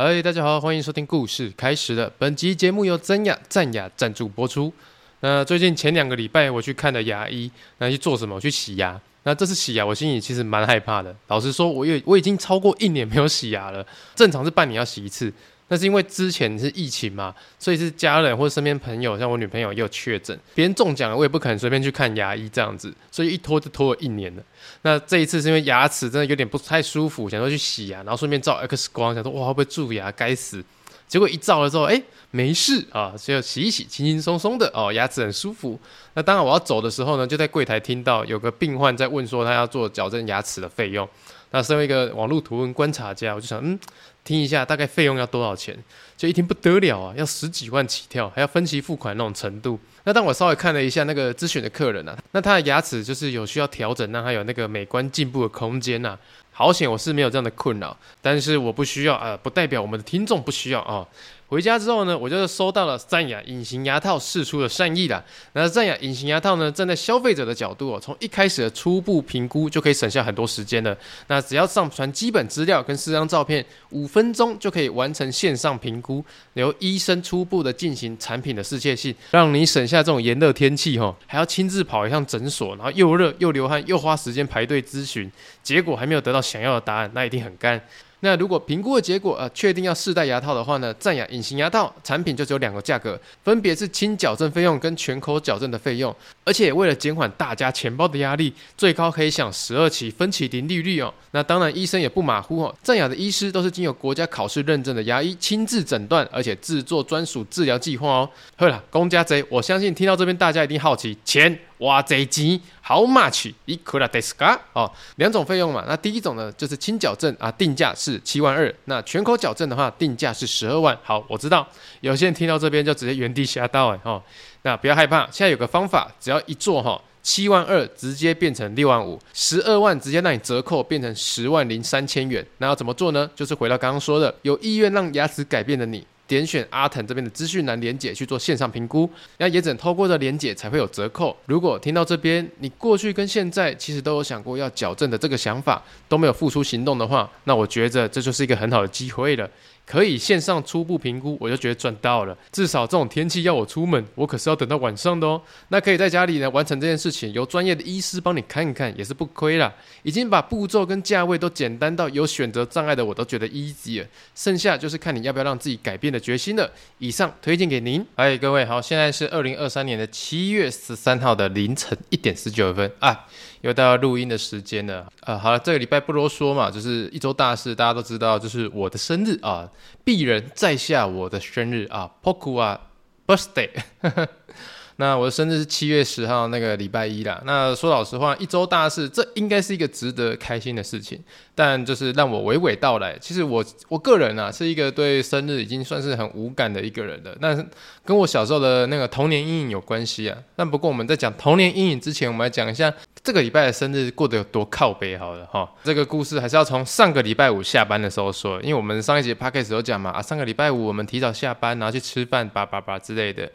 嗨，大家好，欢迎收听故事开始了。本集节目由真雅赞雅赞助播出。那最近前两个礼拜我去看了牙医，那去做什么？去洗牙。那这次洗牙，我心里其实蛮害怕的。老实说，我也我已经超过一年没有洗牙了。正常是半年要洗一次。那是因为之前是疫情嘛，所以是家人或者身边朋友，像我女朋友也有确诊，别人中奖了，我也不可能随便去看牙医这样子，所以一拖就拖了一年了。那这一次是因为牙齿真的有点不太舒服，想说去洗牙，然后顺便照 X 光，想说哇会不会蛀牙？该死！结果一照了之后，哎，没事啊，就洗一洗，轻轻松松的哦，牙齿很舒服。那当然我要走的时候呢，就在柜台听到有个病患在问说他要做矫正牙齿的费用。那身为一个网络图文观察家，我就想，嗯，听一下大概费用要多少钱？就一听不得了啊，要十几万起跳，还要分期付款那种程度。那当我稍微看了一下那个咨询的客人啊，那他的牙齿就是有需要调整，让他有那个美观进步的空间呐。好险我是没有这样的困扰，但是我不需要啊，不代表我们的听众不需要啊。回家之后呢，我就收到了赞雅隐形牙套试出的善意啦。那赞雅隐形牙套呢，站在消费者的角度哦，从一开始的初步评估就可以省下很多时间了。那只要上传基本资料跟四张照片，五分钟就可以完成线上评估，由医生初步的进行产品的适切性，让你省下这种炎热天气哈，还要亲自跑一趟诊所，然后又热又流汗又花时间排队咨询，结果还没有得到想要的答案，那一定很干。那如果评估的结果呃确定要试戴牙套的话呢，赞雅隐形牙套产品就只有两个价格，分别是轻矫正费用跟全口矫正的费用，而且为了减缓大家钱包的压力，最高可以享十二期分期零利率哦。那当然医生也不马虎哦，赞雅的医师都是经由国家考试认证的牙医，亲自诊断而且制作专属治疗计划哦。好了，公家贼，我相信听到这边大家一定好奇钱。哇，这钱 How much？いくらですか？哦，两种费用嘛。那第一种呢，就是轻矫正啊，定价是七万二。那全口矫正的话，定价是十二万。好，我知道有些人听到这边就直接原地吓到哎哦。那不要害怕，现在有个方法，只要一做哈，七万二直接变成六万五，十二万直接让你折扣变成十万零三千元。那要怎么做呢？就是回到刚刚说的，有意愿让牙齿改变的你。 点选阿腾这边的资讯栏连结去做线上评估，那也只能透过这连结才会有折扣。如果听到这边，你过去跟现在其实都有想过要矫正的这个想法，都没有付出行动的话，那我觉得这就是一个很好的机会了。可以线上初步评估，我就觉得赚到了。至少这种天气要我出门，我可是要等到晚上的哦。那可以在家里呢完成这件事情，由专业的医师帮你看一看，也是不亏啦。已经把步骤跟价位都简单到有选择障碍的我都觉得 easy 了。剩下就是看你要不要让自己改变的决心了。以上推荐给您。嗨，各位好，现在是二零二三年的七月十三号的凌晨一点十九分啊。又到录音的时间了，呃，好了，这个礼拜不啰嗦嘛，就是一周大事，大家都知道，就是我的生日啊，鄙人在下我的生日啊，Poku 啊，Birthday。那我的生日是七月十号那个礼拜一啦。那说老实话，一周大事，这应该是一个值得开心的事情。但就是让我娓娓道来。其实我我个人啊，是一个对生日已经算是很无感的一个人了。那跟我小时候的那个童年阴影有关系啊。但不过我们在讲童年阴影之前，我们来讲一下这个礼拜的生日过得有多靠北好了哈。这个故事还是要从上个礼拜五下班的时候说，因为我们上一节 podcast 有讲嘛啊，上个礼拜五我们提早下班，然后去吃饭，叭叭叭之类的。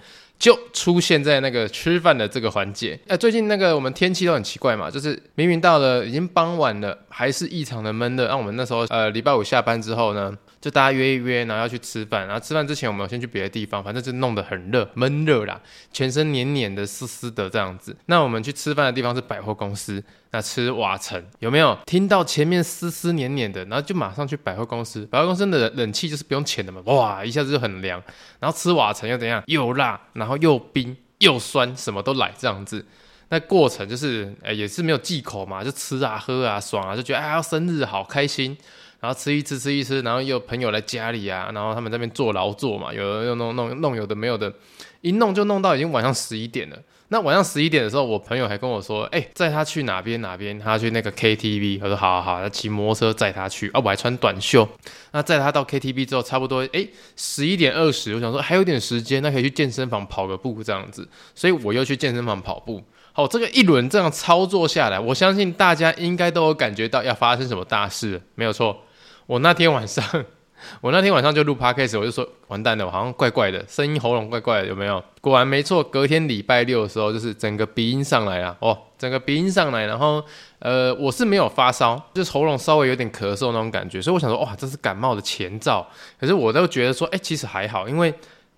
就出现在那个吃饭的这个环节。哎，最近那个我们天气都很奇怪嘛，就是明明到了已经傍晚了，还是异常的闷热。那我们那时候呃礼拜五下班之后呢，就大家约一约，然后要去吃饭。然后吃饭之前，我们先去别的地方，反正就弄得很热，闷热啦，全身黏黏的、湿湿的这样子。那我们去吃饭的地方是百货公司。那吃瓦城有没有听到前面湿湿黏黏的，然后就马上去百货公司。百货公司的冷气就是不用钱的嘛，哇，一下子就很凉。然后吃瓦城又怎样？又辣，然后又冰又酸，什么都来这样子。那过程就是，哎，也是没有忌口嘛，就吃啊喝啊爽啊，就觉得哎呀生日好开心。然后吃一吃吃一吃，然后又有朋友来家里啊，然后他们在那边做劳作嘛，有的又弄弄弄，有的没有的，一弄就弄到已经晚上十一点了。那晚上十一点的时候，我朋友还跟我说：“哎、欸，载他去哪边哪边？他去那个 KTV。”他说：“好好好，他骑摩托车载他去。”啊，我还穿短袖。那载他到 KTV 之后，差不多哎十一点二十，我想说还有点时间，那可以去健身房跑个步这样子。所以我又去健身房跑步。好，这个一轮这样操作下来，我相信大家应该都有感觉到要发生什么大事。没有错，我那天晚上 我那天晚上就录 podcast，我就说完蛋了，我好像怪怪的，声音喉咙怪怪的，有没有？果然没错，隔天礼拜六的时候，就是整个鼻音上来了哦，整个鼻音上来，然后呃，我是没有发烧，就喉咙稍微有点咳嗽那种感觉，所以我想说，哇，这是感冒的前兆。可是我都觉得说，哎，其实还好，因为。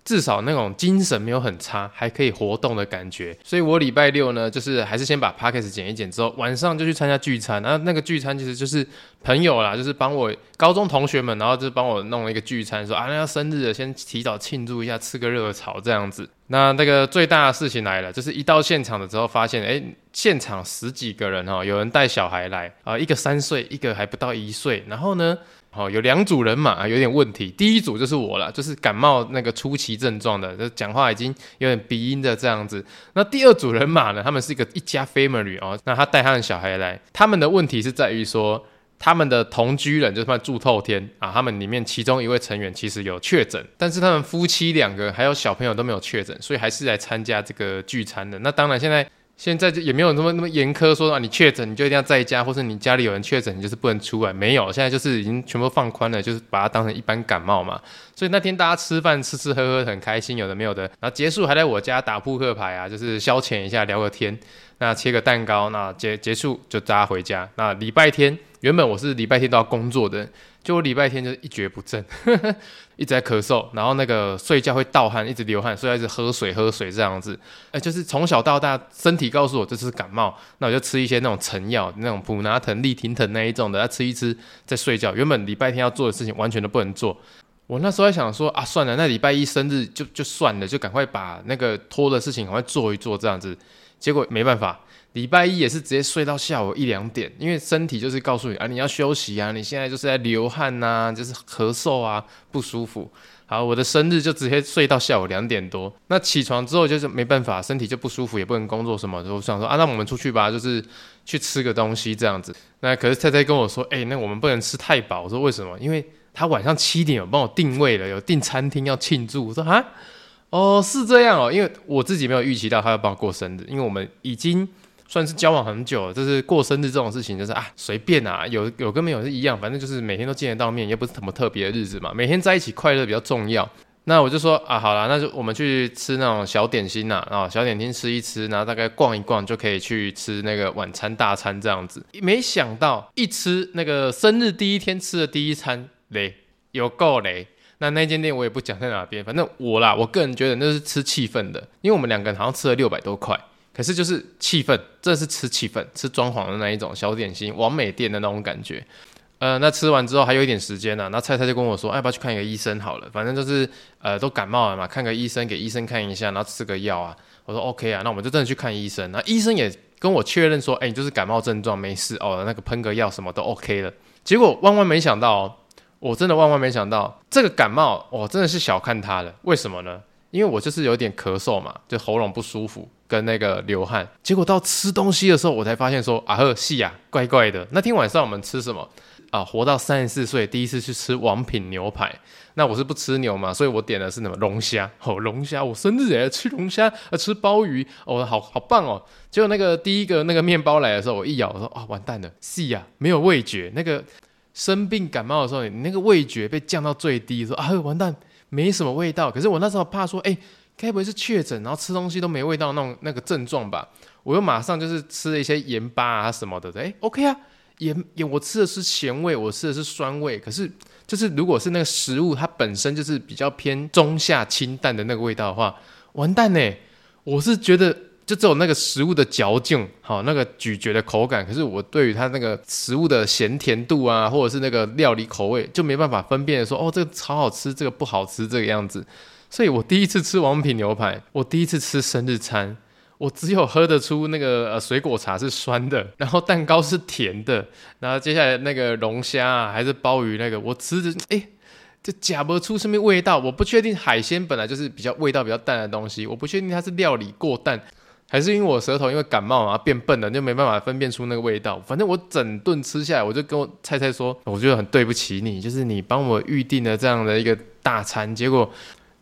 至少那种精神没有很差，还可以活动的感觉，所以我礼拜六呢，就是还是先把 podcast 剪一剪之后，晚上就去参加聚餐。然后那个聚餐其实就是朋友啦，就是帮我高中同学们，然后就帮我弄了一个聚餐，说啊，那要生日了，先提早庆祝一下，吃个热炒这样子。那那个最大的事情来了，就是一到现场的时候，发现哎，现场十几个人哈，有人带小孩来啊，一个三岁，一个还不到一岁，然后呢。哦，有两组人马有点问题。第一组就是我了，就是感冒那个初期症状的，就讲话已经有点鼻音的这样子。那第二组人马呢，他们是一个一家 family 哦，那他带他的小孩来，他们的问题是在于说，他们的同居人就是他们住透天啊，他们里面其中一位成员其实有确诊，但是他们夫妻两个还有小朋友都没有确诊，所以还是来参加这个聚餐的。那当然现在。现在就也没有那么那么严苛，说啊，你确诊你就一定要在家，或是你家里有人确诊，你就是不能出来。没有，现在就是已经全部放宽了，就是把它当成一般感冒嘛。所以那天大家吃饭吃吃喝喝很开心，有的没有的，然后结束还在我家打扑克牌啊，就是消遣一下聊个天，那切个蛋糕，那结结束就大家回家。那礼拜天原本我是礼拜天都要工作的。就我礼拜天就一蹶不振，一直在咳嗽，然后那个睡觉会盗汗，一直流汗，所以一直喝水喝水这样子。哎、就是从小到大，身体告诉我这是感冒，那我就吃一些那种成药，那种普拿疼、利婷疼那一种的，要吃一吃再睡觉。原本礼拜天要做的事情完全都不能做。我那时候还想说啊，算了，那礼拜一生日就就算了，就赶快把那个拖的事情赶快做一做这样子。结果没办法。礼拜一也是直接睡到下午一两点，因为身体就是告诉你啊，你要休息啊，你现在就是在流汗呐、就是咳嗽啊，不舒服。好，我的生日就直接睡到下午两点多。那起床之后就是没办法，身体就不舒服，也不能工作什么。我想说啊，那我们出去吧，就是去吃个东西这样子。那可是菜菜跟我说，哎、那我们不能吃太饱。我说为什么？因为他晚上七点有帮我定位了，有订餐厅要庆祝。我说啊，哦，是这样哦，因为我自己没有预期到他要帮我过生日，因为我们已经。算是交往很久了，就是过生日这种事情，就是啊随便啊，有有跟没有是一样，反正就是每天都见得到面，也不是什么特别的日子嘛，每天在一起快乐比较重要。那我就说啊，好啦，那就我们去吃那种小点心呐，啊，小点心吃一吃，然后大概逛一逛就可以去吃那个晚餐大餐这样子。没想到一吃那个生日第一天吃的第一餐 雷，有够雷。那那间店我也不讲在哪边，反正我啦，我个人觉得那是吃气氛的，因为我们两个人好像吃了六百多块。可是就是气氛，这是吃气氛，吃装潢的那一种小点心，完美店的那种感觉。呃，那吃完之后还有一点时间呢、那菜菜就跟我说，哎，要不要去看一个医生好了，反正就是呃都感冒了嘛，看个医生，给医生看一下，然后吃个药啊。我说 OK 啊，那我们就真的去看医生。那医生也跟我确认说，哎，你就是感冒症状，没事哦，那个喷个药什么都 OK 了。结果万万没想到、我真的万万没想到，这个感冒我真的是小看它了。为什么呢？因为我就是有点咳嗽嘛，就喉咙不舒服。跟那个流汗，结果到吃东西的时候，我才发现说啊呵，是呀，怪怪的。那天晚上我们吃什么啊？活到三十四岁，第一次去吃王品牛排。那我是不吃牛嘛，所以我点的是什么龙虾。哦，龙虾，我生日诶，吃龙虾，啊，吃鲍鱼，哦，好好棒哦。结果那个第一个那个面包来的时候，我一咬，我说啊，完蛋了，是呀，没有味觉。那个生病感冒的时候，你那个味觉被降到最低，说啊，完蛋，没什么味道。可是我那时候怕说，哎。该不会是确诊，然后吃东西都没味道那种那个症状吧？我又马上就是吃了一些盐巴啊什么的，哎，OK 啊，盐盐我吃的是咸味，我吃的是酸味，可是就是如果是那个食物它本身就是比较偏中下清淡的那个味道的话，完蛋呢！我是觉得就只有那个食物的嚼劲，好那个咀嚼的口感，可是我对于它那个食物的咸甜度啊，或者是那个料理口味，就没办法分辨说哦，这个超好吃，这个不好吃，这个样子。所以我第一次吃王品牛排，我第一次吃生日餐，我只有喝得出那个水果茶是酸的，然后蛋糕是甜的，然后接下来那个龙虾啊还是鲍鱼那个，我吃着哎，就夹不出什么味道。我不确定海鲜本来就是比较味道比较淡的东西，我不确定它是料理过淡，还是因为我舌头因为感冒啊变笨了，就没办法分辨出那个味道。反正我整顿吃下来，我就跟我菜菜说，我觉得很对不起你，就是你帮我预定了这样的一个大餐，结果。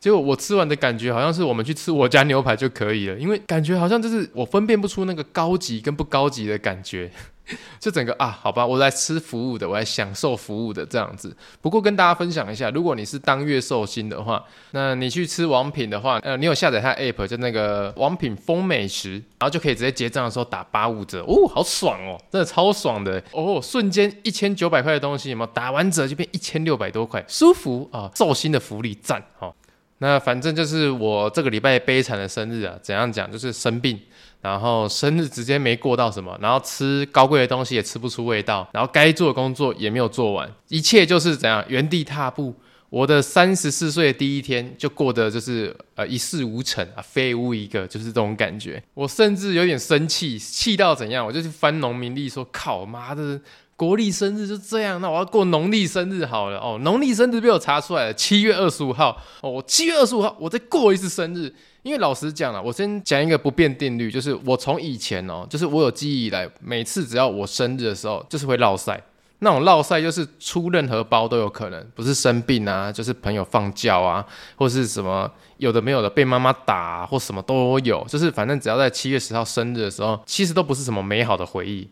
结果我吃完的感觉好像是我们去吃我家牛排就可以了，因为感觉好像就是我分辨不出那个高级跟不高级的感觉。就整个啊，好吧，我来吃服务的，我来享受服务的这样子。不过跟大家分享一下，如果你是当月寿星的话，那你去吃王品的话，呃，你有下载它 app 就那个王品疯美食，然后就可以直接结账的时候打八五折，哦，好爽哦，真的超爽的哦，瞬间一千九百块的东西有没有打完折就变一千六百多块，舒服啊，寿星的福利赞哦。那反正就是我这个礼拜悲惨的生日啊，怎样讲就是生病。然后生日直接没过到什么，然后吃高贵的东西也吃不出味道，然后该做的工作也没有做完，一切就是怎样原地踏步。我的三十四岁的第一天就过得就是呃一事无成啊，废物一个，就是这种感觉。我甚至有点生气，气到怎样，我就去翻农民历说，靠妈的，国历生日就这样，那我要过农历生日好了哦，农历生日被我查出来了，七月二十五号哦，七月二十五号我再过一次生日。因为老实讲了，我先讲一个不变定律，就是我从以前哦，就是我有记忆以来，每次只要我生日的时候，就是会落赛。那种落赛就是出任何包都有可能，不是生病啊，就是朋友放假啊，或是什么有的没有的被妈妈打，或什么都有。就是反正只要在七月十号生日的时候，其实都不是什么美好的回忆。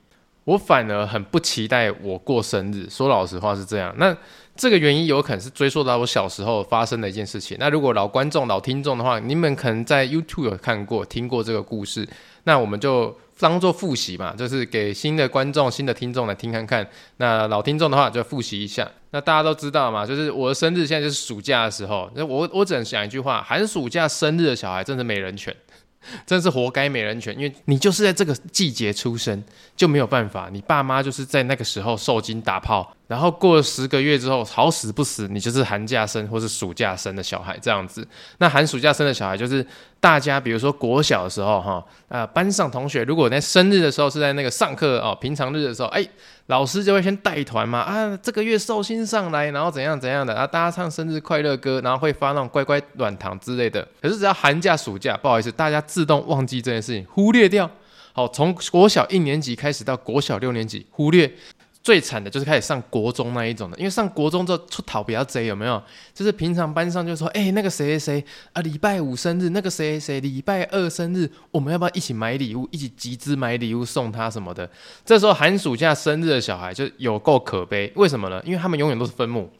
我反而很不期待我过生日，说老实话是这样。那这个原因有可能是追溯到我小时候发生的一件事情。那如果老观众、老听众的话，你们可能在 YouTube 有看过、听过这个故事，那我们就当做复习嘛，就是给新的观众、新的听众来听看看。那老听众的话就复习一下。那大家都知道嘛，就是我的生日现在就是暑假的时候。那我我只能讲一句话：寒暑假生日的小孩真是没人权。真是活该没人权，因为你就是在这个季节出生，就没有办法。你爸妈就是在那个时候受精打炮，然后过了十个月之后，好死不死，你就是寒假生或是暑假生的小孩这样子。那寒暑假生的小孩就是大家，比如说国小的时候，哈，呃，班上同学如果在生日的时候是在那个上课哦，平常日的时候，哎。老师就会先带团嘛，啊，这个月寿星上来，然后怎样怎样的，啊，大家唱生日快乐歌，然后会发那种乖乖软糖之类的。可是只要寒假暑假，不好意思，大家自动忘记这件事情，忽略掉。好，从国小一年级开始到国小六年级，忽略。最惨的就是开始上国中那一种的，因为上国中之后出逃比较贼，有没有？就是平常班上就说，哎、那个谁谁谁啊，礼拜五生日，那个谁谁谁礼拜二生日，我们要不要一起买礼物，一起集资买礼物送他什么的？这时候寒暑假生日的小孩就有够可悲，为什么呢？因为他们永远都是分母，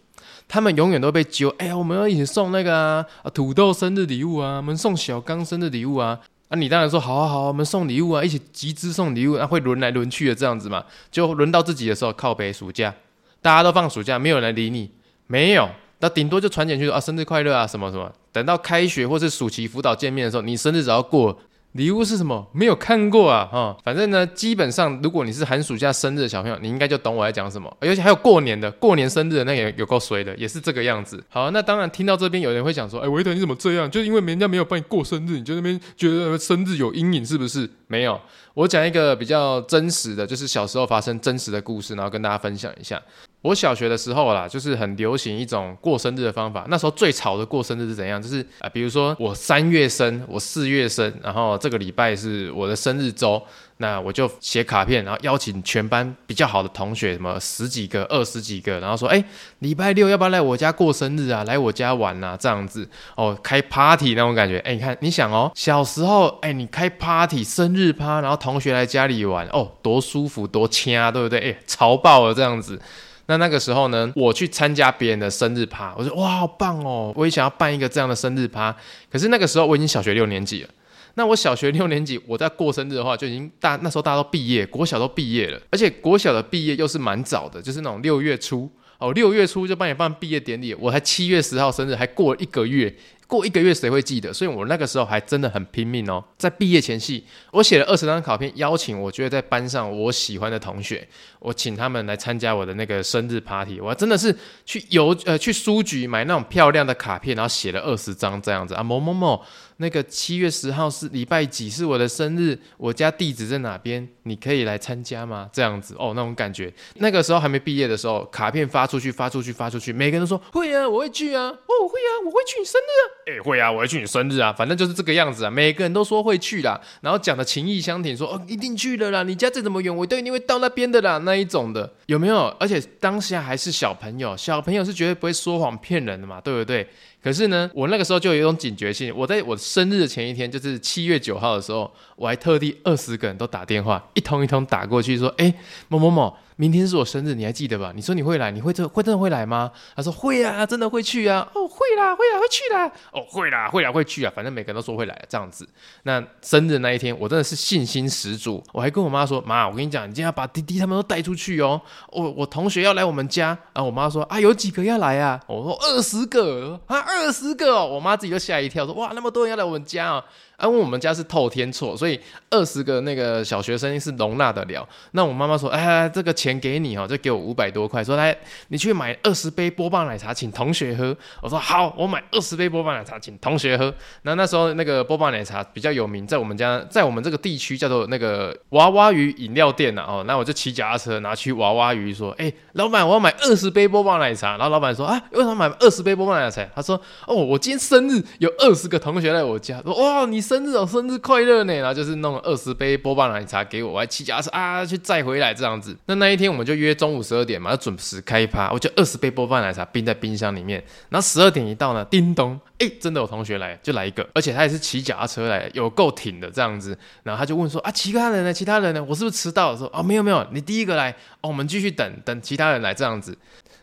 他们永远都被揪，哎呀，我们要一起送那个，啊土豆生日礼物啊，我们送小刚生日礼物啊。那、啊、你当然说好啊好，我们送礼物啊，一起集资送礼物，那、啊、会轮来轮去的这样子嘛，就轮到自己的时候靠北暑假，大家都放暑假，没有人来理你，没有，那顶多就传简讯说啊生日快乐啊什么什么，等到开学或是暑期辅导见面的时候，你生日只要过。礼物是什么？没有看过啊，哈、反正呢，基本上如果你是寒暑假生日的小朋友，你应该就懂我在讲什么。而且还有过年的，过年生日的那也有够衰的，也是这个样子。好，那当然听到这边有人会讲说，哎，维德你怎么这样？就因为人家没有帮你过生日，你就那边觉得生日有阴影是不是？没有，我讲一个比较真实的，就是小时候发生真实的故事，然后跟大家分享一下。我小学的时候啦，就是很流行一种过生日的方法。那时候最潮的过生日是怎样？就是啊、比如说我三月生，我四月生，然后这个礼拜是我的生日周，那我就写卡片，然后邀请全班比较好的同学，什么十几个、二十几个，然后说，哎，礼拜六要不要来我家过生日啊？来我家玩啊？这样子哦，开 party 那种感觉。哎，你看，你想哦，小时候，哎，你开 party 生日趴，然后同学来家里玩，哦，多舒服，多掐，对不对？哎，潮爆了这样子。那那个时候呢，我去参加别人的生日趴，我说哇，好棒哦！我也想要办一个这样的生日趴。可是那个时候我已经小学六年级了。那我小学六年级，我在过生日的话，就已经大那时候大家都毕业，国小都毕业了，而且国小的毕业又是蛮早的，就是那种六月初哦，六月初就帮你办毕业典礼。我才七月十号生日，还过了一个月。过一个月谁会记得？所以我那个时候还真的很拼命哦。在毕业前夕，我写了二十张卡片，邀请我觉得在班上我喜欢的同学，我请他们来参加我的那个生日 party。我真的是去邮呃去书局买那种漂亮的卡片，然后写了二十张这样子啊，某某某。那个七月十号是礼拜几？是我的生日，我家地址在哪边？你可以来参加吗？这样子哦，那种感觉。那个时候还没毕业的时候，卡片发出去，发出去，发出去，每个人都说会啊，我会去啊，哦，会啊，我会去你生日啊，哎、会啊，我会去你生日啊，反正就是这个样子啊。每个人都说会去啦，然后讲的情意相挺，说哦，一定去了啦，你家再怎么远，我都一定会到那边的啦，那一种的，有没有？而且当下还是小朋友，小朋友是绝对不会说谎骗人的嘛，对不对？可是呢，我那个时候就有一种警觉性，我在我生日的前一天，就是七月九号的时候，我还特地二十个人都打电话，一通一通打过去说，哎、某某某。明天是我生日，你还记得吧？你说你会来，你会真会真的会来吗？他说会啊，真的会去啊。哦，会啦，会啦，会去啦。哦，会啦，会啦，会去啊。反正每个人都说会来，这样子。那生日那一天，我真的是信心十足。我还跟我妈说：“妈，我跟你讲，你今天要把弟弟他们都带出去哦。我我同学要来我们家然啊。”我妈说：“啊，有几个要来啊？”我说：“二十个啊，二十个哦。”我妈自己就吓一跳，说：“哇，那么多人要来我们家啊！”啊，我们家是透天厝，所以二十个那个小学生是容纳得了。那我妈妈说：“哎，这个钱给你哦，就给我五百多块，说来你去买二十杯波霸奶茶，请同学喝。”我说：“好，我买二十杯波霸奶茶，请同学喝。”那那时候那个波霸奶茶比较有名，在我们家，在我们这个地区叫做那个娃娃鱼饮料店呐、哦，那我就骑脚踏车拿去娃娃鱼说：“哎，老板，我要买二十杯波霸奶茶。”然后老板说：“啊，为什么买二十杯波霸奶茶？”他说：“哦，我今天生日，有二十个同学来我家。说哇，你生日哦，生日快乐呢！”然后就是弄了二十杯波霸奶茶给我，我还骑脚踏车啊去载回来这样子。那那一天我们就约中午十二点嘛，要准时开趴。我就二十杯波霸奶茶冰在冰箱里面。然后十二点一到呢，叮咚，哎，真的有同学来，就来一个，而且他也是骑脚踏车来，有够挺的这样子。然后他就问说：“啊，其他人呢？其他人呢？我是不是迟到了？”说：“哦，没有没有，你第一个来哦，我们继续等等其他人来这样子。”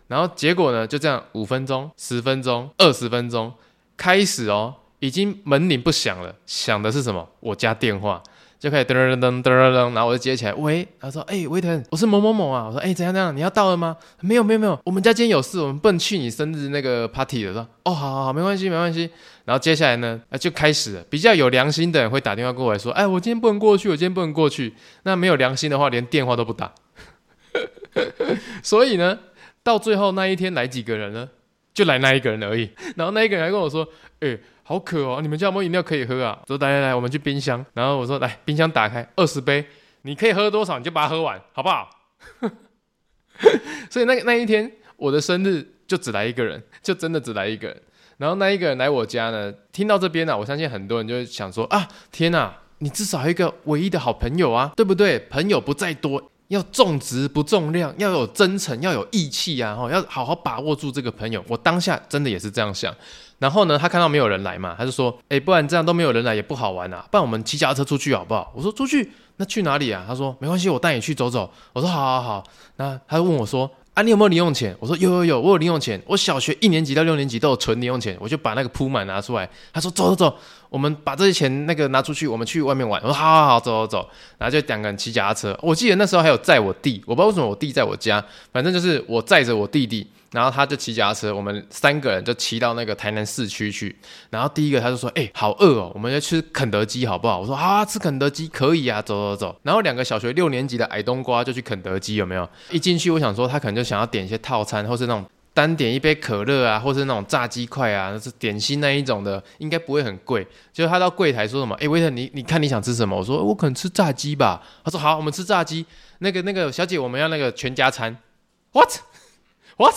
然后结果呢，就这样五分钟、十分钟、二十分钟，开始哦，已经门铃不响了，响的是什么？我家电话就开始噔噔噔噔噔噔，然后我就接起来，喂，他说：“哎，威腾，我是某某某啊。”我说：“哎，怎样怎样？你要到了吗？”没有没有没有，我们家今天有事，我们不能去你生日那个 party 了。说：“哦，好好好，没关系没关系。”然后接下来呢，啊，就开始了。比较有良心的人会打电话过来说：“哎，我今天不能过去，我今天不能过去。”那没有良心的话，连电话都不打。所以呢。到最后那一天来几个人呢？就来那一个人而已。然后那一个人还跟我说：“哎、好渴哦，你们家有没有饮料可以喝啊？”说：“来来来，我们去冰箱。”然后我说：“来，冰箱打开，二十杯，你可以喝多少你就把它喝完，好不好？” 所以那那一天我的生日就只来一个人，就真的只来一个人。然后那一个人来我家呢，听到这边呢、我相信很多人就会想说：“啊，天哪，你至少一个唯一的好朋友啊，对不对？朋友不在多。”要重质不重量，要有真诚，要有义气啊！哈，要好好把握住这个朋友。我当下真的也是这样想。然后呢，他看到没有人来嘛，他就说：“哎，不然这样都没有人来也不好玩啊，不然我们骑脚踏车出去好不好？”我说：“出去？那去哪里啊？”他说：“没关系，我带你去走走。”我说：“好好好。”那他就问我说：“啊，你有没有零用钱？”我说：“有有有，我有零用钱。我小学一年级到六年级都有存零用钱。”我就把那个铺满拿出来。他说：“走走走。”我们把这些钱那个拿出去，我们去外面玩。我说好好好，走走走。然后就两个人骑脚踏车。我记得那时候还有载我弟，我不知道为什么我弟在我家，反正就是我载着我弟弟，然后他就骑脚踏车，我们三个人就骑到那个台南市区去。然后第一个他就说：“哎、好饿哦，我们要吃肯德基好不好？”我说：“啊，吃肯德基可以啊，走走走。”然后两个小学六年级的矮冬瓜就去肯德基，有没有？一进去，我想说他可能就想要点一些套餐，或是那种。单点一杯可乐啊，或是那种炸鸡块啊，是点心那一种的，应该不会很贵。就他到柜台说什么，哎、欸，维特，你你看你想吃什么？我说我可能吃炸鸡吧。他说好，我们吃炸鸡。那个那个小姐，我们要那个全家餐。What What？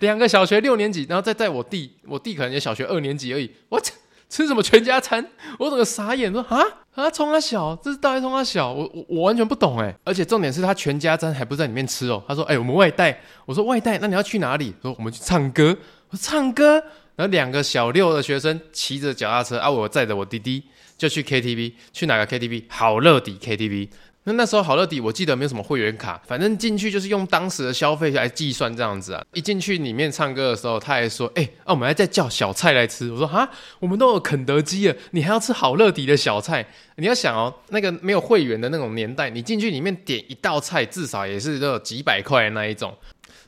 两个小学六年级，然后再带我弟，我弟可能也小学二年级而已。What？吃什么全家餐？我整个傻眼，说啊啊，冲啊小，这是大概冲啊小，我我我完全不懂哎。而且重点是他全家餐还不在里面吃哦。他说哎、我们外带。我说外带，那你要去哪里？说我们去唱歌。我说唱歌。然后两个小六的学生骑着脚踏车啊，我载着我弟弟就去 KTV，去哪个 KTV？好乐迪 KTV。那那时候好乐迪，我记得没有什么会员卡，反正进去就是用当时的消费来计算这样子啊。一进去里面唱歌的时候，他还说：“哎、啊，我们还在叫小菜来吃。”我说：“哈，我们都有肯德基了，你还要吃好乐迪的小菜？你要想哦，那个没有会员的那种年代，你进去里面点一道菜，至少也是都有几百块那一种。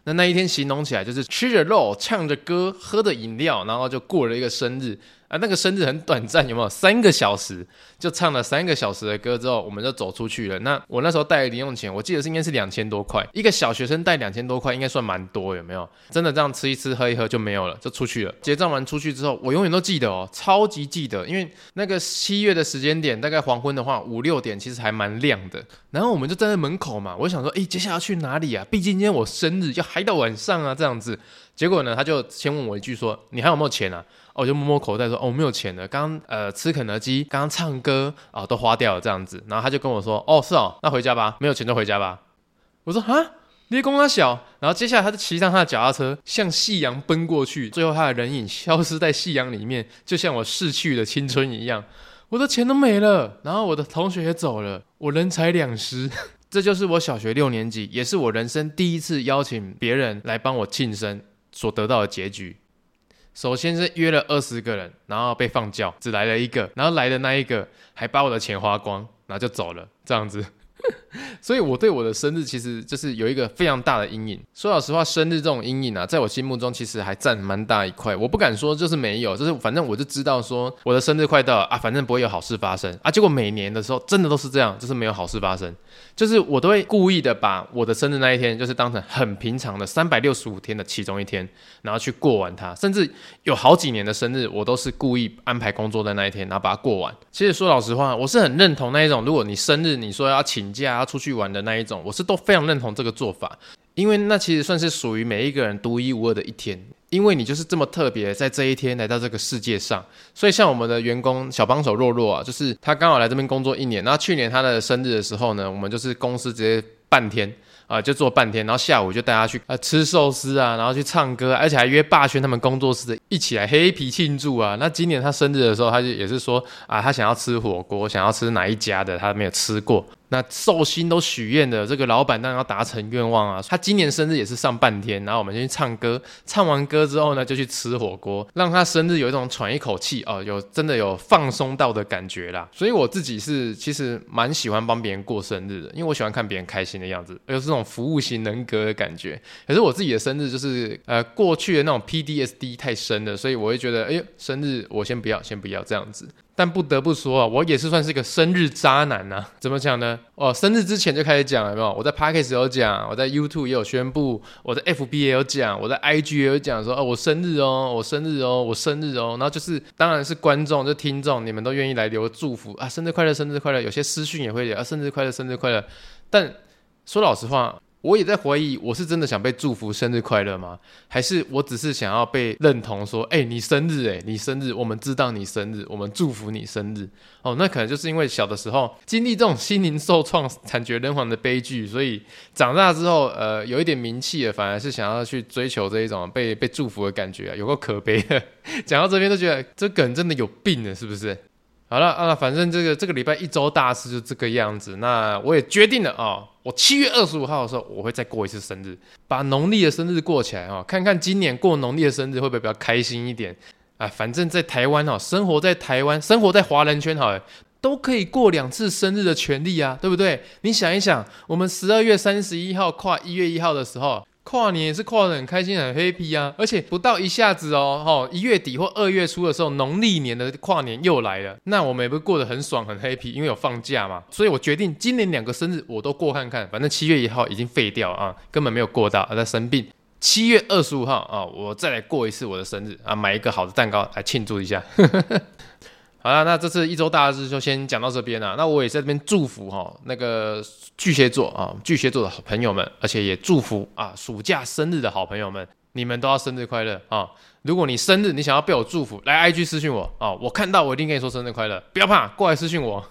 那那一天形容起来就是吃着肉，唱着歌，喝着饮料，然后就过了一个生日。”啊，那个生日很短暂，有没有？三个小时就唱了三个小时的歌之后，我们就走出去了。那我那时候带零用钱，我记得是应该是两千多块。一个小学生带两千多块，应该算蛮多，有没有？真的这样吃一吃、喝一喝就没有了，就出去了。结账完出去之后，我永远都记得哦，超级记得，因为那个七月的时间点，大概黄昏的话，五六点其实还蛮亮的。然后我们就站在门口嘛，我想说，诶，接下来要去哪里啊？毕竟今天我生日，要嗨到晚上啊，这样子。结果呢，他就先问我一句说：“你还有没有钱啊？”哦，我就摸摸口袋说：“哦，没有钱了。刚呃吃肯德基，刚刚唱歌啊、哦，都花掉了这样子。”然后他就跟我说：“哦，是哦，那回家吧，没有钱就回家吧。”我说：“啊，你公他小，然后接下来他就骑上他的脚踏车，向夕阳奔过去，最后他的人影消失在夕阳里面，就像我逝去的青春一样。我的钱都没了，然后我的同学也走了，我人财两失。这就是我小学六年级，也是我人生第一次邀请别人来帮我庆生所得到的结局。首先是约了二十个人，然后被放教，只来了一个，然后来的那一个还把我的钱花光，然后就走了，这样子。所以，我对我的生日其实就是有一个非常大的阴影。说老实话，生日这种阴影啊，在我心目中其实还占蛮大一块。我不敢说就是没有，就是反正我就知道说我的生日快到了啊，反正不会有好事发生啊。结果每年的时候，真的都是这样，就是没有好事发生。就是我都会故意的把我的生日那一天，就是当成很平常的三百六十五天的其中一天，然后去过完它。甚至有好几年的生日，我都是故意安排工作在那一天，然后把它过完。其实说老实话，我是很认同那一种，如果你生日你说要请假出去玩的那一种，我是都非常认同这个做法，因为那其实算是属于每一个人独一无二的一天，因为你就是这么特别，在这一天来到这个世界上。所以像我们的员工小帮手若若啊，就是他刚好来这边工作一年，然后去年他的生日的时候呢，我们就是公司直接半天。啊、就做半天，然后下午就带他去呃吃寿司啊，然后去唱歌，而且还约霸轩他们工作室的一起来黑皮庆祝啊。那今年他生日的时候，他就也是说啊，他想要吃火锅，想要吃哪一家的，他没有吃过。那寿星都许愿的这个老板当然要达成愿望啊！他今年生日也是上半天，然后我们先去唱歌，唱完歌之后呢，就去吃火锅，让他生日有一种喘一口气哦，有真的有放松到的感觉啦。所以我自己是其实蛮喜欢帮别人过生日的，因为我喜欢看别人开心的样子，有这种服务型人格的感觉。可是我自己的生日就是呃过去的那种 PDSD 太深了，所以我会觉得，哎呦，生日我先不要，先不要这样子。但不得不说啊，我也是算是个生日渣男呐、怎么讲呢？哦，生日之前就开始讲了，有没有？我在 Podcast 有讲，我在 YouTube 也有宣布，我在 FB 也有讲，我在 IG 也有讲，说哦，我生日哦，我生日哦，我生日哦。然后就是，当然是观众，就听众，你们都愿意来留祝福啊，生日快乐，生日快乐。有些私讯也会留啊，生日快乐，生日快乐。但说老实话。我也在怀疑，我是真的想被祝福生日快乐吗？还是我只是想要被认同说，哎、你生日，哎，你生日，我们知道你生日，我们祝福你生日。哦，那可能就是因为小的时候经历这种心灵受创、惨绝人寰的悲剧，所以长大之后，呃，有一点名气了，反而是想要去追求这一种被被祝福的感觉啊，有够可悲的。讲到这边都觉得这梗真的有病了，是不是？好了啊，反正这个这个礼拜一周大事就这个样子。那我也决定了啊、我七月二十五号的时候我会再过一次生日，把农历的生日过起来啊、看看今年过农历的生日会不会比较开心一点啊。反正在台湾哦，生活在台湾，生活在华人圈好，都可以过两次生日的权利啊，对不对？你想一想，我们十二月三十一号跨一月一号的时候。跨年也是跨得很开心很 happy 啊，而且不到一下子哦，哦一月底或二月初的时候，农历年的跨年又来了，那我们也不过得很爽很 happy，因为有放假嘛，所以我决定今年两个生日我都过看看，反正七月一号已经废掉啊，根本没有过到，而在生病。七月二十五号啊，我再来过一次我的生日啊，买一个好的蛋糕来庆祝一下。好了，那这次一周大事就先讲到这边了。那我也在这边祝福哈，那个巨蟹座啊，巨蟹座的好朋友们，而且也祝福啊，暑假生日的好朋友们，你们都要生日快乐啊！如果你生日，你想要被我祝福，来 IG 私信我啊，我看到我一定跟你说生日快乐，不要怕，过来私信我，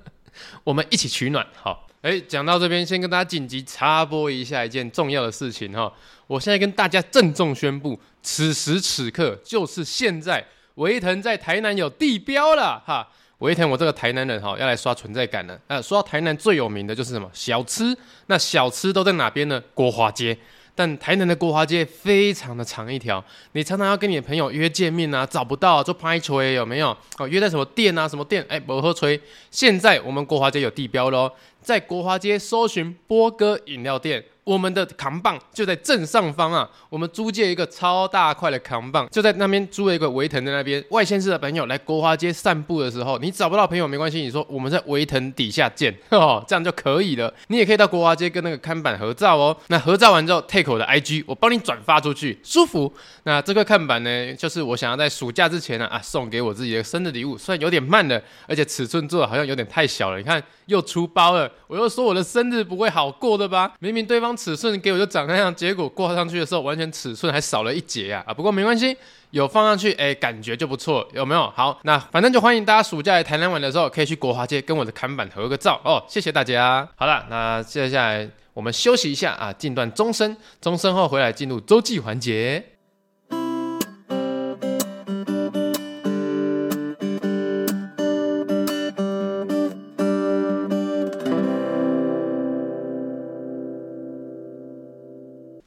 我们一起取暖。好，哎，讲到这边，先跟大家紧急插播一下一件重要的事情哈，我现在跟大家郑重宣布，此时此刻就是现在。维腾在台南有地标了哈，维腾，我这个台南人哈，要来刷存在感了。呃，说到台南最有名的就是什么小吃？那小吃都在哪边呢？国华街。但台南的国华街非常的长一条，你常常要跟你的朋友约见面啊，找不到就拍锤有没有？哦，约在什么店啊？什么店？哎，不喝锤。现在我们国华街有地标喽，在国华街搜寻波哥饮料店。我们的扛棒就在正上方啊！我们租借一个超大块的扛棒，就在那边租了一个维腾在那边。外县市的朋友来国华街散步的时候，你找不到朋友没关系，你说我们在维腾底下见，哦，这样就可以了。你也可以到国华街跟那个看板合照哦。那合照完之后，take 我的 IG，我帮你转发出去，舒服。那这个看板呢，就是我想要在暑假之前呢，啊送给我自己的生日礼物，虽然有点慢了，而且尺寸做的好像有点太小了。你看又出包了，我又说我的生日不会好过的吧？明明对方。尺寸给我就长那样，结果挂上去的时候完全尺寸还少了一截啊！啊，不过没关系，有放上去，哎、感觉就不错，有没有？好，那反正就欢迎大家暑假来台南玩的时候，可以去国华街跟我的看板合个照哦。谢谢大家。好了，那接下来我们休息一下啊，进段钟声，钟声后回来进入周记环节。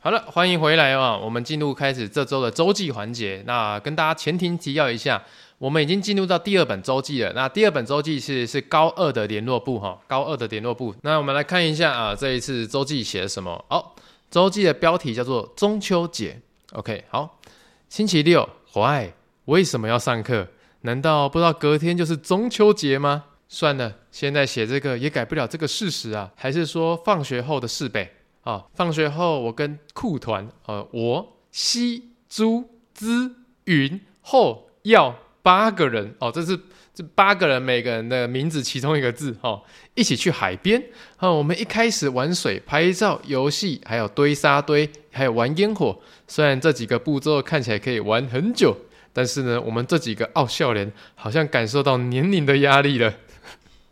好了，欢迎回来啊！我们进入开始这周的周记环节。那跟大家前庭提要一下，我们已经进入到第二本周记了。那第二本周记是是高二的联络部哈，高二的联络部。那我们来看一下啊，这一次周记写了什么？好，周记的标题叫做中秋节。OK，好，星期六，Why？为什么要上课？难道不知道隔天就是中秋节吗？算了，现在写这个也改不了这个事实啊。还是说放学后的事呗。啊，放学后我跟酷团，呃，我西朱资云后要八个人哦，这是这八个人每个人的名字其中一个字哦，一起去海边。啊，我们一开始玩水、拍照、游戏，还有堆沙堆，还有玩烟火。虽然这几个步骤看起来可以玩很久，但是呢，我们这几个傲笑脸好像感受到年龄的压力了。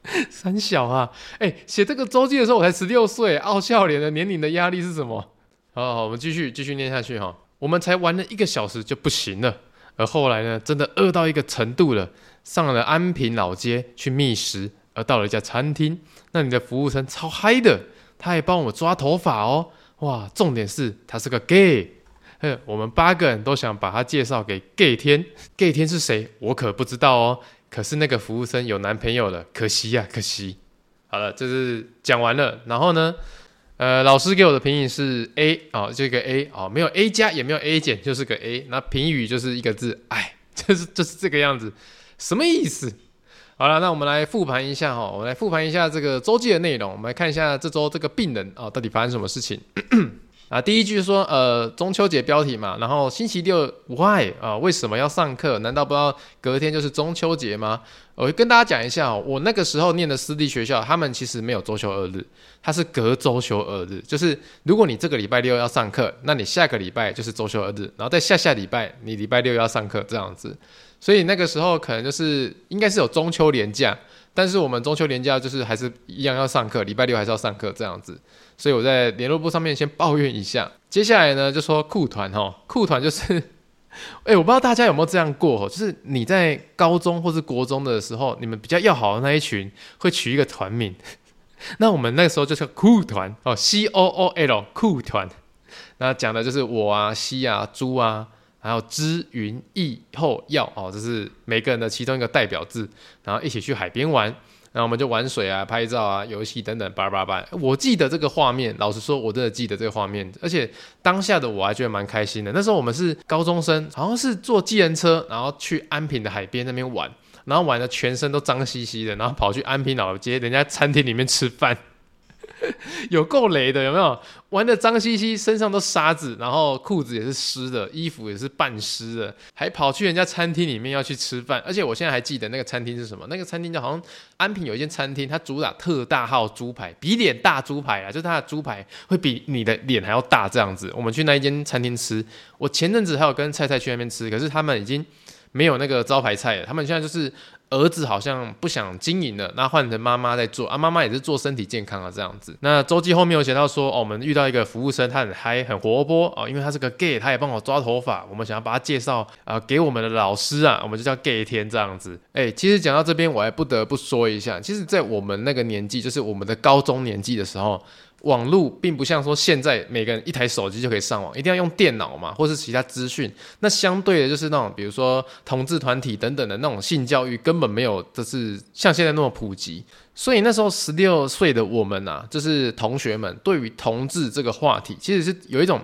三小啊，哎、写这个周记的时候我才十六岁，傲笑脸的年龄的压力是什么？好，好，我们继续继续念下去哈。我们才玩了一个小时就不行了，而后来呢，真的饿到一个程度了，上了安平老街去觅食，而到了一家餐厅，那里的服务生超嗨的，他还帮我抓头发哦，哇，重点是他是个 gay，哼，我们八个人都想把他介绍给 gay 天，gay 天是谁？我可不知道哦。可是那个服务生有男朋友了，可惜呀、可惜。好了，这是讲完了。然后呢，呃，老师给我的评语是 A 啊、哦，这个 A 啊、哦，没有 A 加，也没有 A 减，就是个 A。那评语就是一个字，哎，就是就是这个样子，什么意思？好了，那我们来复盘一下哈、哦，我们来复盘一下这个周记的内容，我们来看一下这周这个病人啊、到底发生什么事情。啊，第一句说，呃，中秋节标题嘛，然后星期六，why 啊，为什么要上课？难道不知道隔天就是中秋节吗？我跟大家讲一下哦，我那个时候念的私立学校，他们其实没有周休二日，它是隔周休二日，就是如果你这个礼拜六要上课，那你下个礼拜就是周休二日，然后在下下礼拜你礼拜六要上课这样子，所以那个时候可能就是应该是有中秋连假，但是我们中秋连假就是还是一样要上课，礼拜六还是要上课这样子。所以我在联络簿上面先抱怨一下，接下来呢就说酷团哈，酷团就是，哎、我不知道大家有没有这样过，就是你在高中或是国中的时候，你们比较要好的那一群会取一个团名，那我们那个时候就叫酷团哦，C O O L 酷团，那讲的就是我啊、西啊、猪啊，还有知、云、意、后、要哦，这是每个人的其中一个代表字，然后一起去海边玩。然后我们就玩水啊、拍照啊、游戏等等，叭叭叭。我记得这个画面，老实说，我真的记得这个画面。而且当下的我还觉得蛮开心的。那时候我们是高中生，好像是坐计程车，然后去安平的海边那边玩，然后玩的全身都脏兮兮的，然后跑去安平老街人家餐厅里面吃饭。有够雷的，有没有？玩的脏兮兮，身上都沙子，然后裤子也是湿的，衣服也是半湿的，还跑去人家餐厅里面要去吃饭。而且我现在还记得那个餐厅是什么？那个餐厅叫好像安平有一间餐厅，它主打特大号猪排，比脸大猪排啊，就是它的猪排会比你的脸还要大这样子。我们去那一间餐厅吃，我前阵子还有跟菜菜去那边吃，可是他们已经没有那个招牌菜了，他们现在就是。儿子好像不想经营了，那换成妈妈在做啊。妈妈也是做身体健康啊，这样子。那周记后面有写到说，哦，我们遇到一个服务生，他很嗨，很活泼哦，因为他是个 gay，他也帮我抓头发。我们想要把他介绍啊、给我们的老师啊，我们就叫 gay 天这样子。哎、其实讲到这边，我还不得不说一下，其实，在我们那个年纪，就是我们的高中年纪的时候。网络并不像说现在每个人一台手机就可以上网，一定要用电脑嘛，或是其他资讯。那相对的，就是那种比如说同志团体等等的那种性教育，根本没有，就是像现在那么普及。所以那时候十六岁的我们啊，就是同学们对于同志这个话题，其实是有一种。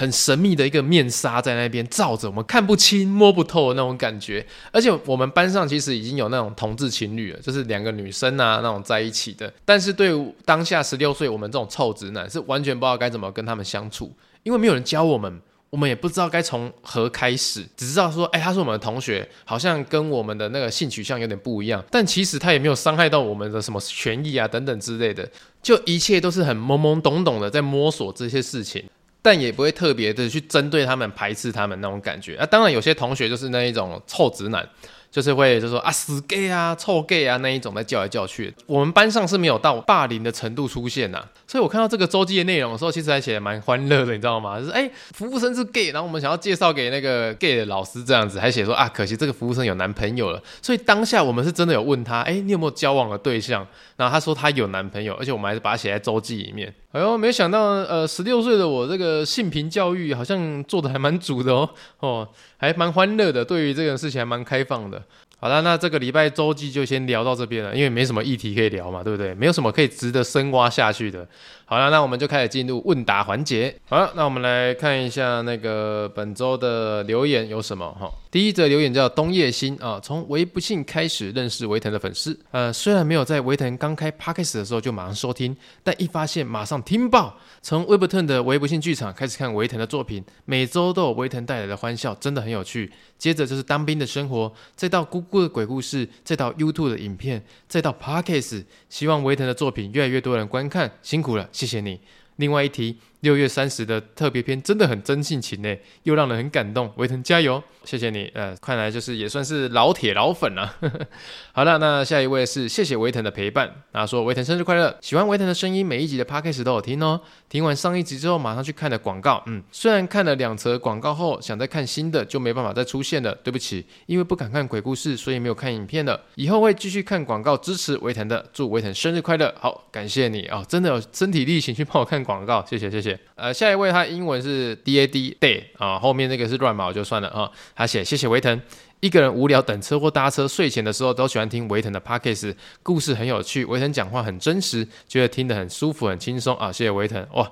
很神秘的一个面纱在那边罩着，我们看不清、摸不透的那种感觉。而且我们班上其实已经有那种同志情侣了，就是两个女生啊那种在一起的。但是对当下十六岁我们这种臭直男，是完全不知道该怎么跟他们相处，因为没有人教我们，我们也不知道该从何开始，只知道说，哎，他是我们的同学，好像跟我们的那个性取向有点不一样，但其实他也没有伤害到我们的什么权益啊等等之类的，就一切都是很懵懵懂懂的在摸索这些事情。但也不会特别的去针对他们、排斥他们那种感觉啊。当然，有些同学就是那一种臭直男，就是会就说啊死 gay 啊臭 gay 啊那一种在叫来叫去。我们班上是没有到霸凌的程度出现呐、啊，所以我看到这个周记的内容的时候，其实还写的蛮欢乐的，你知道吗？就是哎、服务生是 gay，然后我们想要介绍给那个 gay 的老师这样子，还写说啊，可惜这个服务生有男朋友了。所以当下我们是真的有问他，哎、你有没有交往的对象？然后他说他有男朋友，而且我们还是把它写在周记里面。哎呦，没想到呃，十六岁的我这个性平教育好像做的还蛮足的哦，哦，还蛮欢乐的，对于这个事情还蛮开放的。好了，那这个礼拜周记就先聊到这边了，因为没什么议题可以聊嘛，对不对？没有什么可以值得深挖下去的。好了，那我们就开始进入问答环节。好了，那我们来看一下那个本周的留言有什么哈。第一则留言叫东叶新啊，从微不幸开始认识维腾的粉丝，呃，虽然没有在维腾刚开 Podcast 的时候就马上收听，但一发现马上听爆。从 w e b t o n 的微不幸剧场开始看维腾的作品，每周都有维腾带来的欢笑，真的很有趣。接着就是当兵的生活，再到姑姑的鬼故事，再到 YouTube 的影片，再到 Podcast。希望维腾的作品越来越多人观看，辛苦了，谢谢你。另外一题，六月三十的特别篇真的很真性情呢，又让人很感动。维腾加油，谢谢你。呃，看来就是也算是老铁老粉了。好了，那下一位是谢谢维腾的陪伴。他说维腾生日快乐，喜欢维腾的声音，每一集的 Podcast 都有听哦。听完上一集之后，马上去看了广告。嗯，虽然看了两则广告后，想再看新的就没办法再出现了，对不起，因为不敢看鬼故事，所以没有看影片了。以后会继续看广告支持维腾的。祝维腾生日快乐。好，感谢你哦，真的有身体力行去帮我看广告，谢谢谢谢。呃，下一位他英文是 D A D Day 啊，后面那个是乱码就算了啊。他写谢谢维腾，一个人无聊等车或搭车，睡前的时候都喜欢听维腾的 Podcast，故事很有趣，维腾讲话很真实，觉得听得很舒服很轻松啊。谢谢维腾哇，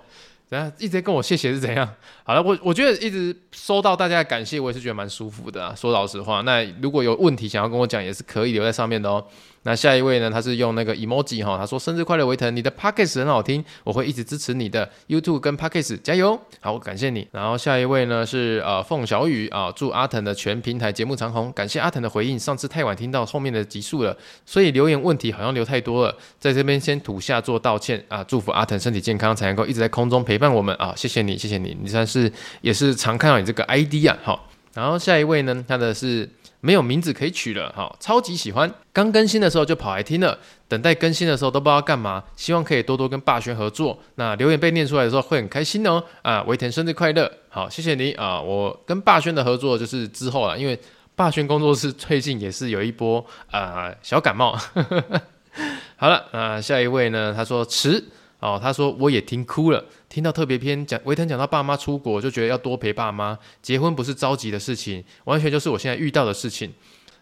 等下一直跟我谢谢是怎样？好了，我我觉得一直收到大家的感谢，我也是觉得蛮舒服的啊。说老实话，那如果有问题想要跟我讲，也是可以留在上面的哦。那下一位呢？他是用那个 emoji 哈，他说生日快乐，维腾，你的 Podcast 很好听，我会一直支持你的 YouTube 跟 Podcast，加油！好，感谢你。然后下一位呢是呃凤小雨啊，祝阿腾的全平台节目长红，感谢阿腾的回应，上次太晚听到后面的集数了，所以留言问题好像留太多了，在这边先土下做道歉啊，祝福阿腾身体健康，才能够一直在空中陪伴我们啊，谢谢你，谢谢你，你算是也是常看到你这个 ID 啊，好，然后下一位呢，他的是。没有名字可以取了，好，超级喜欢。刚更新的时候就跑来听了，等待更新的时候都不知道干嘛。希望可以多多跟霸轩合作。那留言被念出来的时候会很开心哦。啊，维田生日快乐！好，谢谢你啊。我跟霸轩的合作就是之后了，因为霸轩工作室最近也是有一波啊小感冒。好了，那下一位呢？他说迟。哦，他说我也听哭了，听到特别篇讲维腾讲到爸妈出国，就觉得要多陪爸妈。结婚不是着急的事情，完全就是我现在遇到的事情。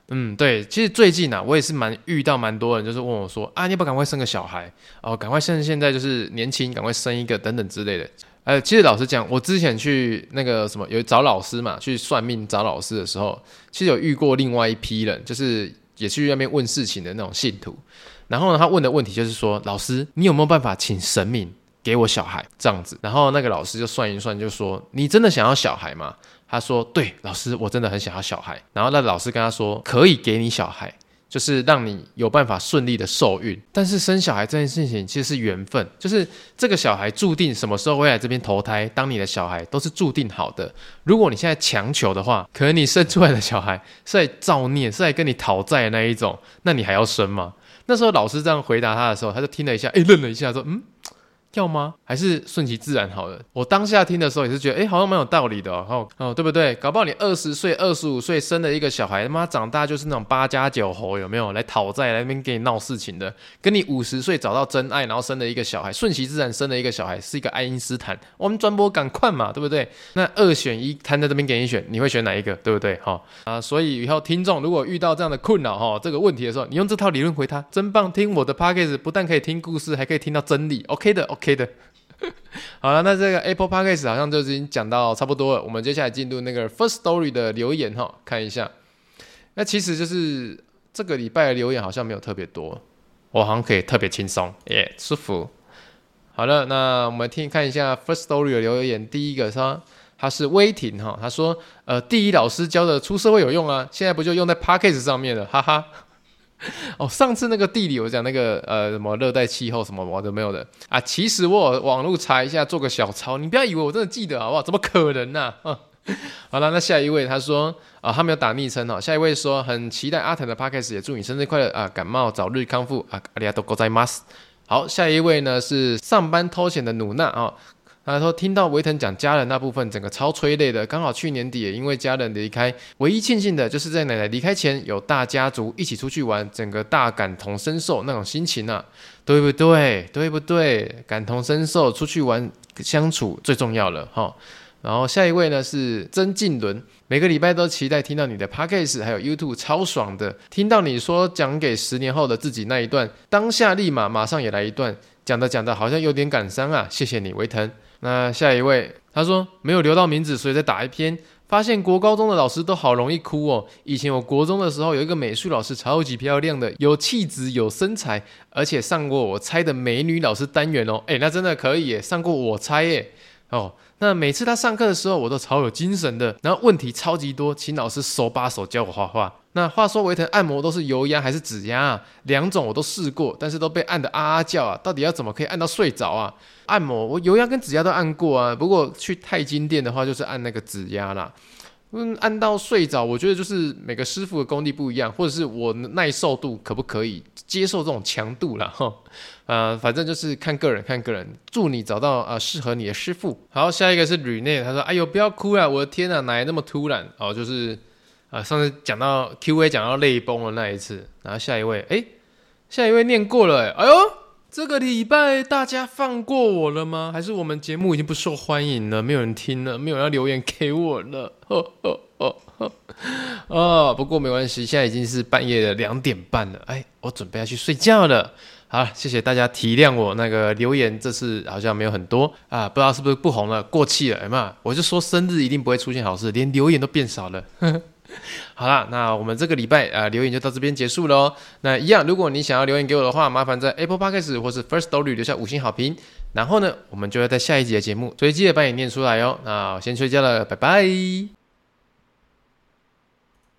嗯，对，其实最近啊，我也是蛮遇到蛮多人，就是问我说啊，你要不赶快生个小孩？哦，赶快趁现在就是年轻，赶快生一个等等之类的。呃，其实老实讲，我之前去那个什么有找老师嘛，去算命找老师的时候，其实有遇过另外一批人，就是也去那边问事情的那种信徒。然后呢，他问的问题就是说：“老师，你有没有办法请神明给我小孩？”这样子，然后那个老师就算一算，就说：“你真的想要小孩吗？”他说：“对，老师，我真的很想要小孩。”然后那老师跟他说：“可以给你小孩，就是让你有办法顺利的受孕。但是生小孩这件事情其实是缘分，就是这个小孩注定什么时候会来这边投胎当你的小孩，都是注定好的。如果你现在强求的话，可能你生出来的小孩是在造孽，是在跟你讨债的那一种，那你还要生吗？”那时候老师这样回答他的时候，他就听了一下，诶，愣了一下，说：“嗯。”要吗？还是顺其自然好了。我当下听的时候也是觉得，哎，好像蛮有道理的哦，哦，对不对？搞不好你二十岁、二十五岁生了一个小孩，他妈长大就是那种八加九猴，有没有？来讨债，来那边给你闹事情的。跟你五十岁找到真爱，然后生了一个小孩，顺其自然生了一个小孩，是一个爱因斯坦。我们转播赶快嘛，对不对？那二选一摊在这边给你选，你会选哪一个？对不对？好啊，所以以后听众如果遇到这样的困扰哈，这个问题的时候，你用这套理论回他，真棒！听我的 Podcast 不但可以听故事，还可以听到真理。OK 的，OK 可以的。好了，那这个 Apple Podcast 好像就已经讲到差不多了。我们接下来进入那个 First Story 的留言哈，看一下。那其实就是这个礼拜的留言好像没有特别多，我好像可以特别轻松，耶，舒服。好了，那我们听看一下 First Story 的留言。第一个他他是威霆哈，他说呃，第一老师教的出社会有用啊，现在不就用在 Podcast 上面了，哈哈。哦，上次那个地理我讲那个呃什么热带气候什么我都没有的啊，其实我有网络查一下做个小抄，你不要以为我真的记得好不好？怎么可能呢？啊，啊， 好了，那下一位他说啊，他没有打昵称哦。下一位说很期待阿腾的 podcast，也祝你生日快乐啊，感冒早日康复啊，阿里亚多ございます。好，下一位呢是上班偷闲的努娜啊。 他说听到维腾讲家人那部分，整个超催泪的。刚好去年底也因为家人离开，唯一庆幸的就是在奶奶离开前有大家族一起出去玩，整个大感同身受那种心情啊，对不对？对不对？感同身受，出去玩相处最重要了哈。然后下一位呢是曾静伦，每个礼拜都期待听到你的 podcast，还有 YouTube 超爽的，听到你说讲给十年后的自己那一段，当下立马马上也来一段，讲的讲的好像有点感伤啊，谢谢你维腾。那下一位，他说没有留到名字，所以再打一篇。发现国高中的老师都好容易哭哦。以前我国中的时候有一个美术老师，超级漂亮的，有气质、有身材，而且上过我猜的美女老师单元哦。诶，那真的可以耶，上过我猜耶。哦，那每次他上课的时候，我都超有精神的，然后问题超级多，请老师手把手教我画画。那话说维腾按摩都是油压还是指压啊？两种我都试过，但是都被按得啊啊叫啊！到底要怎么可以按到睡着啊？按摩我油压跟指压都按过啊，不过去太金店的话就是按那个指压啦。嗯，按到睡着，我觉得就是每个师傅的功力不一样，或者是我耐受度可不可以接受这种强度啦。哈。呃，反正就是看个人，看个人。祝你找到呃适合你的师傅。好，下一个是吕内，他说：“哎呦，不要哭啊！我的天哪，哪来那么突然？”哦，就是。啊，上次讲到 Q&A 讲到泪崩了那一次，然后下一位，哎，下一位念过了，哎呦，这个礼拜大家放过我了吗？还是我们节目已经不受欢迎了，没有人听了，没有人要留言给我了？哦哦哦哦，哦，不过没关系，现在已经是半夜的两点半了，哎，我准备要去睡觉了。好了，谢谢大家体谅我那个留言，这次好像没有很多啊，不知道是不是不红了，过气了，哎妈，我就说生日一定不会出现好事，连留言都变少了。呵呵 好啦，那我们这个礼拜啊、留言就到这边结束喽。那一样，如果你想要留言给我的话，麻烦在 Apple Podcast 或是 First Story 留下五星好评。然后呢，我们就会在下一集的节目随机的帮你念出来哦。那我先睡觉了，拜拜。